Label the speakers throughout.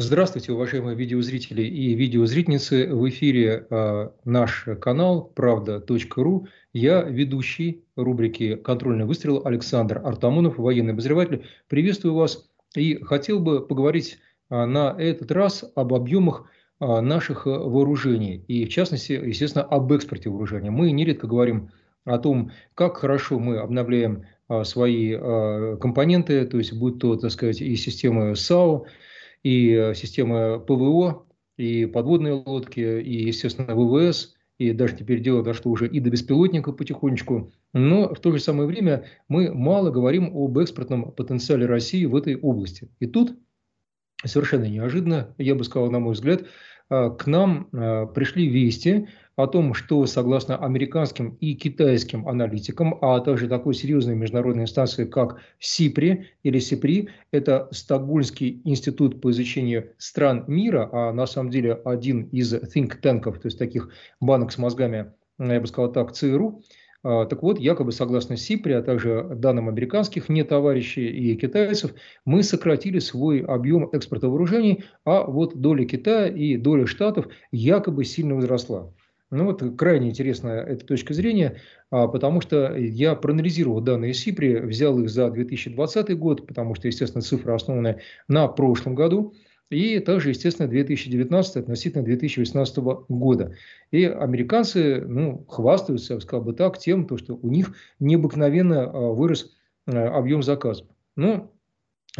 Speaker 1: Здравствуйте, уважаемые видеозрители и видеозрительницы. В эфире э, наш канал правда.ру. Я ведущий рубрики «Контрольный выстрел» Александр Артамонов, военный обозреватель. Приветствую вас и хотел бы поговорить э, на этот раз об объемах э, наших вооружений и, в частности, естественно, об экспорте вооружения. Мы нередко говорим о том, как хорошо мы обновляем э, свои э, компоненты, то есть будь то, так сказать, и системы САУ, и э, система ПВО, и подводные лодки, и, естественно, ВВС, и даже теперь дело дошло уже и до беспилотника потихонечку. Но в то же самое время мы мало говорим об экспортном потенциале России в этой области. И тут совершенно неожиданно, я бы сказал, на мой взгляд, к нам э, пришли вести о том, что согласно американским и китайским аналитикам, а также такой серьезной международной инстанции, как СИПРИ или СИПРИ, это Стокгольмский институт по изучению стран мира, а на самом деле один из think танков, то есть таких банок с мозгами, я бы сказал так, ЦРУ, а, так вот, якобы согласно СИПРИ, а также данным американских не товарищей и китайцев, мы сократили свой объем экспорта вооружений, а вот доля Китая и доля Штатов якобы сильно возросла. Ну вот крайне интересная эта точка зрения, а, потому что я проанализировал данные СИПРИ, взял их за 2020 год, потому что, естественно, цифры основаны на прошлом году, и также, естественно, 2019 относительно 2018 года. И американцы ну, хвастаются, я сказал бы так, тем, то, что у них необыкновенно а, вырос а, объем заказов. Но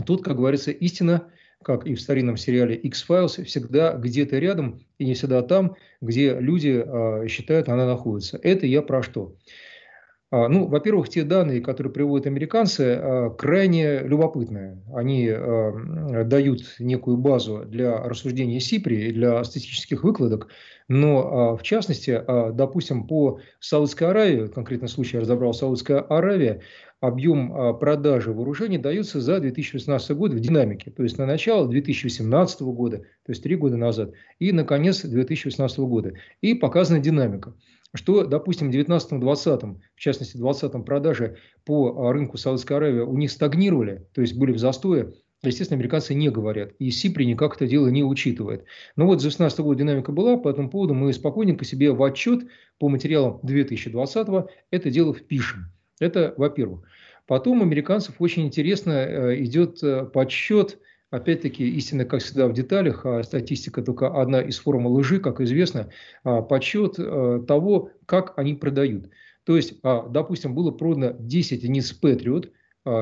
Speaker 1: тут, как говорится, истина как и в старинном сериале X-Files, всегда где-то рядом и не всегда там, где люди э, считают, она находится. Это я про что? А, ну, во-первых, те данные, которые приводят американцы, а, крайне любопытные. Они а, дают некую базу для рассуждения СИПРИ для статистических выкладок, но в частности, допустим, по Саудовской Аравии, в конкретном случае я разобрал Саудовская Аравия, объем продажи вооружений дается за 2016 год в динамике, то есть на начало 2018 года, то есть три года назад, и на конец 2018 года. И показана динамика что, допустим, в 19-20, в частности, в 20 продажи по а, рынку Саудовской Аравии у них стагнировали, то есть были в застое, естественно, американцы не говорят. И СИПРИ никак это дело не учитывает. Но вот за 2018 год динамика была, по этому поводу мы спокойненько себе в отчет по материалам 2020 это дело впишем. Это во-первых. Потом американцев очень интересно э, идет э, подсчет Опять-таки, истина, как всегда, в деталях, а статистика только одна из формул лжи, как известно, а, подсчет а, того, как они продают. То есть, а, допустим, было продано 10 единиц Patriot,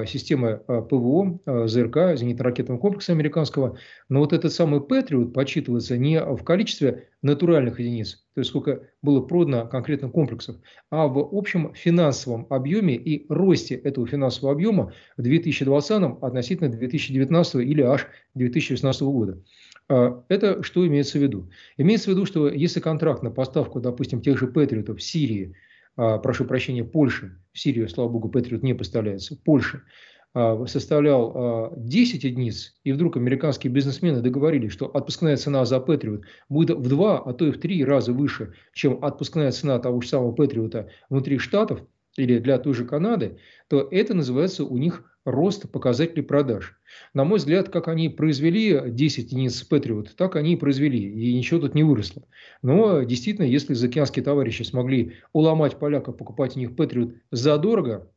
Speaker 1: системы а, ПВО, а, ЗРК, зенитно-ракетного комплекса американского. Но вот этот самый Патриот подсчитывается не в количестве натуральных единиц, то есть сколько было продано конкретных комплексов, а в общем финансовом объеме и росте этого финансового объема в 2020 относительно 2019 или аж 2016 года. Это что имеется в виду? Имеется в виду, что если контракт на поставку, допустим, тех же Патриотов в Сирии – а, прошу прощения, Польши, в Сирию, слава богу, Патриот не поставляется, Польши, а, составлял 10 а, единиц, и вдруг американские бизнесмены договорились, что отпускная цена за Патриот будет в два, а то и в три раза выше, чем отпускная цена того же самого Патриота внутри Штатов или для той же Канады, то это называется у них рост показателей продаж. На мой взгляд, как они произвели 10 единиц Patriot, так они и произвели, и ничего тут не выросло. Но действительно, если заокеанские товарищи смогли уломать поляков, покупать у них Patriot задорого,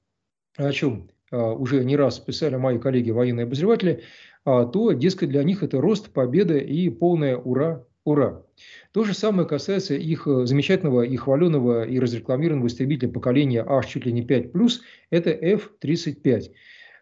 Speaker 1: о чем а, уже не раз писали мои коллеги военные обозреватели, а, то, дескать, для них это рост, победа и полное ура, ура. То же самое касается их э, замечательного и хваленого и разрекламированного истребителя поколения H чуть ли не 5+, это F-35.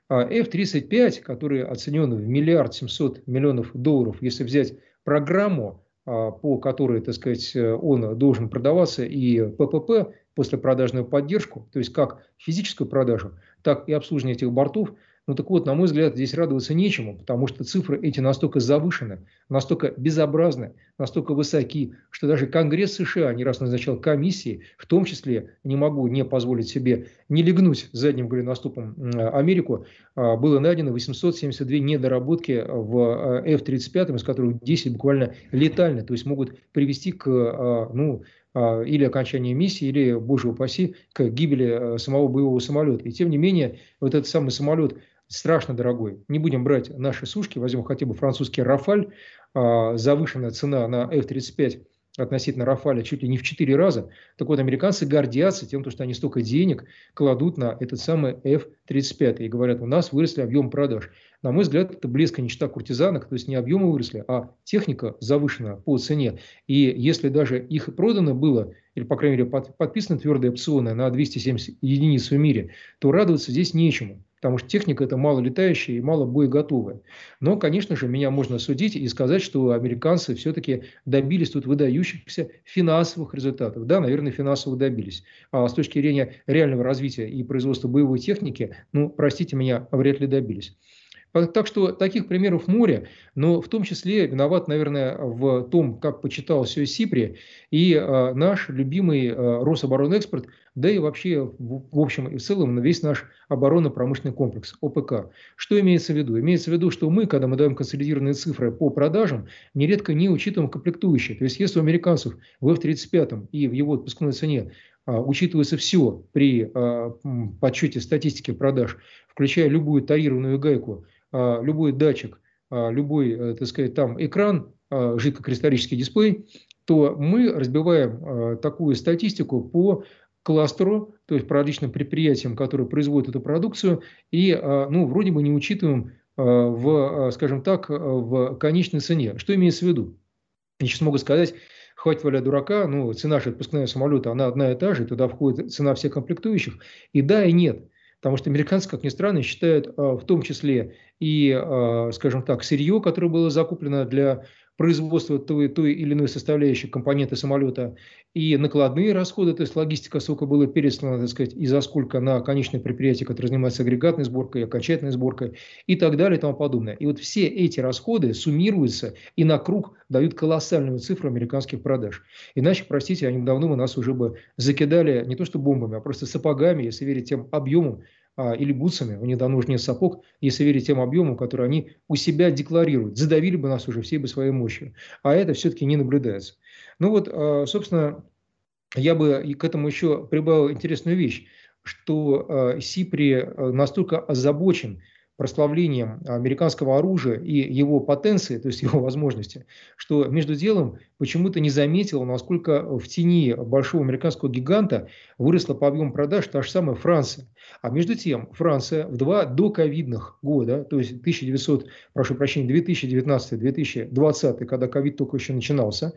Speaker 1: А F-35, который оценен в миллиард семьсот миллионов долларов, если взять программу, а, по которой, так сказать, он должен продаваться, и ППП, после продажную поддержку, то есть как физическую продажу, так и обслуживание этих бортов – ну так вот, на мой взгляд, здесь радоваться нечему, потому что цифры эти настолько завышены, настолько безобразны, настолько высоки, что даже Конгресс США не раз назначал комиссии, в том числе, не могу не позволить себе не легнуть задним голеностопом Америку, а, было найдено 872 недоработки в э, F-35, из которых 10 буквально летальны, то есть могут привести к а, ну, а, или окончания миссии, или, боже упаси, к гибели э, самого боевого самолета. И тем не менее, вот этот самый самолет страшно дорогой. Не будем брать наши сушки, возьмем хотя бы французский «Рафаль», завышенная цена на F-35 относительно Рафаля чуть ли не в 4 раза. Так вот, американцы гордятся тем, что они столько денег кладут на этот самый F-35 и говорят, у нас выросли объем продаж. На мой взгляд, это близко ничта куртизанок, то есть не объемы выросли, а техника завышена по цене. И если даже их продано было, или, по крайней мере, подписано твердые опционы на 270 единиц в мире, то радоваться здесь нечему потому что техника это мало летающая и мало боеготовая. Но, конечно же, меня можно судить и сказать, что американцы все-таки добились тут выдающихся финансовых результатов. Да, наверное, финансово добились. А с точки зрения реального развития и производства боевой техники, ну, простите меня, вряд ли добились. Так что таких примеров море, но в том числе виноват, наверное, в том, как почитал все Сипри и э, наш любимый э, Рособоронэкспорт, да и вообще, в, общем и в целом, весь наш оборонно-промышленный комплекс, ОПК. Что имеется в виду? Имеется в виду, что мы, когда мы даем консолидированные цифры по продажам, нередко не учитываем комплектующие. То есть, если у американцев в F-35 и в его отпускной цене а, учитывается все при а, подсчете статистики продаж, включая любую тарированную гайку, а, любой датчик, любой, э, так сказать, там экран, жидкокристаллический дисплей, то мы разбиваем такую статистику по кластеру, то есть различным предприятиям, которые производят эту продукцию, и, ну, вроде бы не учитываем в, скажем так, в конечной цене. Что имеется в виду? Я сейчас могу сказать, хватит валя дурака, ну, цена же отпускного самолета, она одна и та же, туда входит цена всех комплектующих. И да, и нет. Потому что американцы, как ни странно, считают а, в том числе и, а, скажем так, сырье, которое было закуплено для производства той, той или иной составляющей компоненты самолета, и накладные расходы, то есть логистика, сколько было переслано, так сказать, и за сколько на конечное предприятие, которое занимается агрегатной сборкой, окончательной сборкой и так далее и тому подобное. И вот все эти расходы суммируются и на круг дают колоссальную цифру американских продаж. Иначе, простите, они давно мы нас уже бы закидали не то что бомбами, а просто сапогами, если верить тем объемам, или бутсами, них давно уже нет сапог, если верить тем объемам, которые они у себя декларируют. Задавили бы нас уже всей бы своей мощью. А это все-таки не наблюдается. Ну вот, а, собственно, я бы к этому еще прибавил интересную вещь, что а, Сипри настолько озабочен прославлением американского оружия и его потенции, то есть его возможности, что между делом почему-то не заметил, насколько в тени большого американского гиганта выросла по объему продаж та же самая Франция. А между тем Франция в два доковидных года, то есть 1900, прошу прощения, 2019-2020, когда ковид только еще начинался,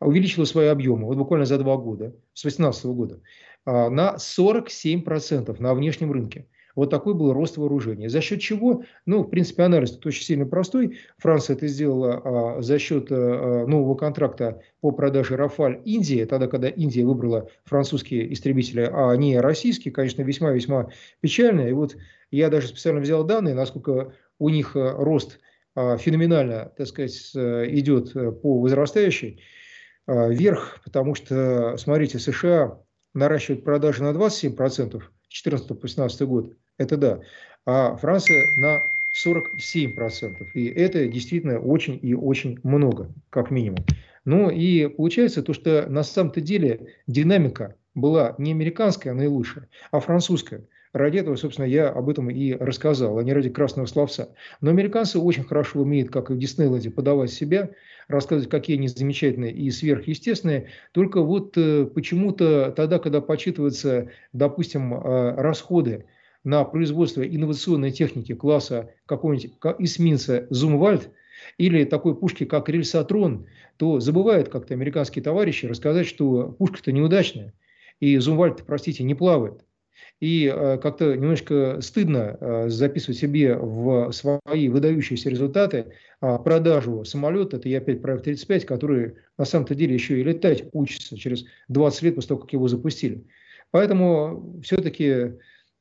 Speaker 1: увеличила свои объемы, вот буквально за два года, с 2018 года, а, на 47% на внешнем рынке. Вот такой был рост вооружения. За счет чего? Ну, в принципе, анализ тут очень сильно простой. Франция это сделала а, за счет а, нового контракта по продаже «Рафаль» Индии, тогда, когда Индия выбрала французские истребители, а не российские, конечно, весьма-весьма печально. И вот я даже специально взял данные, насколько у них а, рост а, феноменально, так сказать, идет по возрастающей вверх, потому что, смотрите, США наращивают продажи на 27%, 14 по 15 год, это да. А Франция на 47%. И это действительно очень и очень много, как минимум. Ну и получается то, что на самом-то деле динамика была не американская наилучшая, а французская. Ради этого, собственно, я об этом и рассказал, а не ради красного словца. Но американцы очень хорошо умеют, как и в Диснейленде, подавать себя, рассказывать, какие они замечательные и сверхъестественные. Только вот э, почему-то тогда, когда почитываются, допустим, э, расходы на производство инновационной техники класса какого-нибудь эсминца «Зумвальд», или такой пушки, как рельсотрон, то забывают как-то американские товарищи рассказать, что пушка-то неудачная, и Зумвальд, простите, не плавает. И э, как-то немножко стыдно э, записывать себе в свои выдающиеся результаты э, продажу самолета, это я опять про F-35, который на самом-то деле еще и летать учится через 20 лет после того, как его запустили. Поэтому все-таки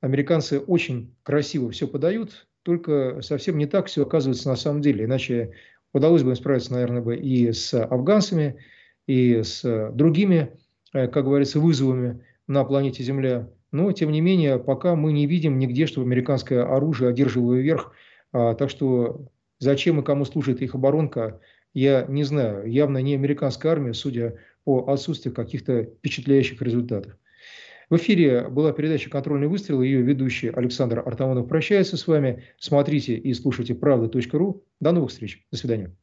Speaker 1: американцы очень красиво все подают, только совсем не так все оказывается на самом деле. Иначе удалось бы им справиться, наверное, бы и с афганцами, и с другими, как говорится, вызовами на планете Земля. Но, тем не менее, пока мы не видим нигде, что американское оружие одерживало верх. А, так что зачем и кому служит их оборонка, я не знаю. Явно не американская армия, судя по отсутствию каких-то впечатляющих результатов. В эфире была передача «Контрольный выстрел». Ее ведущий Александр Артамонов прощается с вами. Смотрите и слушайте правда.ру. До новых встреч. До свидания.